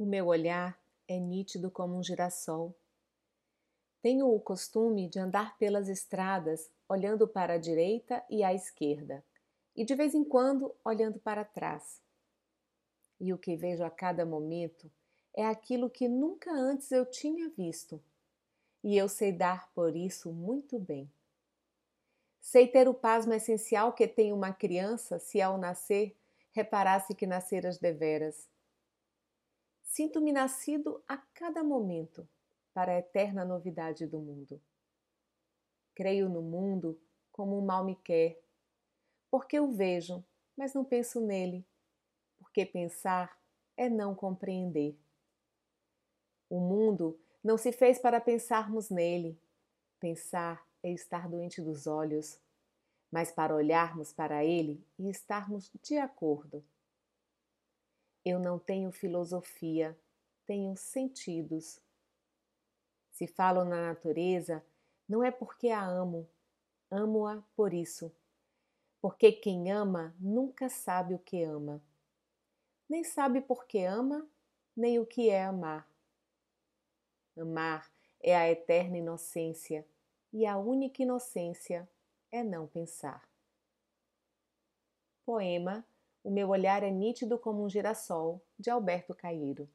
O meu olhar é nítido como um girassol. Tenho o costume de andar pelas estradas olhando para a direita e à esquerda, e de vez em quando olhando para trás. E o que vejo a cada momento é aquilo que nunca antes eu tinha visto, e eu sei dar por isso muito bem. Sei ter o pasmo essencial que tem uma criança se ao nascer reparasse que nasceras deveras Sinto-me nascido a cada momento para a eterna novidade do mundo. Creio no mundo como o mal me quer, porque o vejo, mas não penso nele, porque pensar é não compreender. O mundo não se fez para pensarmos nele. Pensar é estar doente dos olhos, mas para olharmos para ele e estarmos de acordo. Eu não tenho filosofia, tenho sentidos. Se falo na natureza, não é porque a amo, amo-a por isso. Porque quem ama nunca sabe o que ama. Nem sabe por que ama, nem o que é amar. Amar é a eterna inocência, e a única inocência é não pensar. Poema o meu olhar é nítido como um girassol, de Alberto Caeiro.